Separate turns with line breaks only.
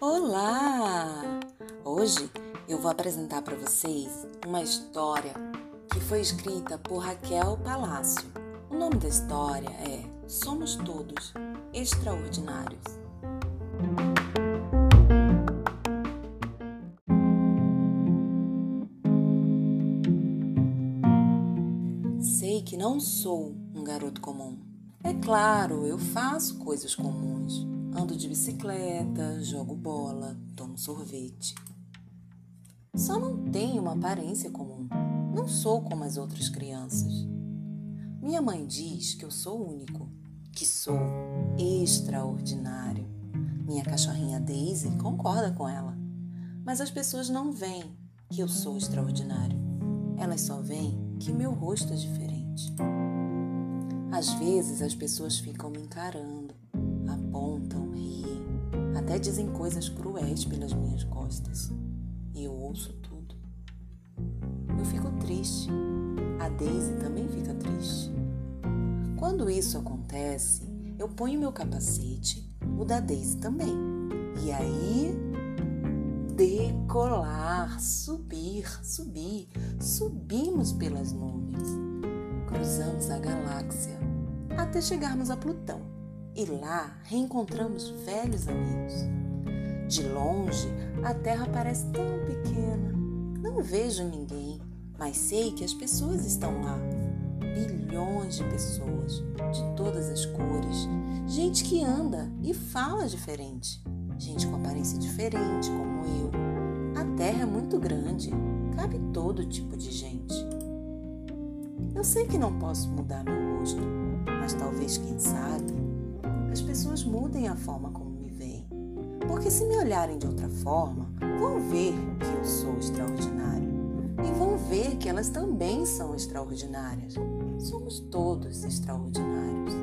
Olá! Hoje eu vou apresentar para vocês uma história que foi escrita por Raquel Palácio. O nome da história é Somos Todos Extraordinários. Sei que não sou garoto comum. É claro, eu faço coisas comuns Ando de bicicleta, jogo bola, tomo sorvete. Só não tenho uma aparência comum. Não sou como as outras crianças. Minha mãe diz que eu sou único, que sou extraordinário. Minha cachorrinha Daisy concorda com ela. Mas as pessoas não veem que eu sou extraordinário. Elas só veem que meu rosto é diferente. Às vezes as pessoas ficam me encarando, apontam até dizem coisas cruéis pelas minhas costas. E eu ouço tudo. Eu fico triste. A Daisy também fica triste. Quando isso acontece, eu ponho meu capacete, o da Daisy também. E aí, decolar, subir, subir, subimos pelas nuvens, cruzamos a galáxia até chegarmos a Plutão e lá reencontramos velhos amigos. De longe, a terra parece tão pequena. Não vejo ninguém, mas sei que as pessoas estão lá. Bilhões de pessoas, de todas as cores. Gente que anda e fala diferente. Gente com aparência diferente, como eu. A terra é muito grande, cabe todo tipo de gente. Eu sei que não posso mudar meu rosto, mas talvez, quem sabe, as pessoas mudem a forma como me veem. Porque se me olharem de outra forma, vão ver que eu sou extraordinário. E vão ver que elas também são extraordinárias. Somos todos extraordinários.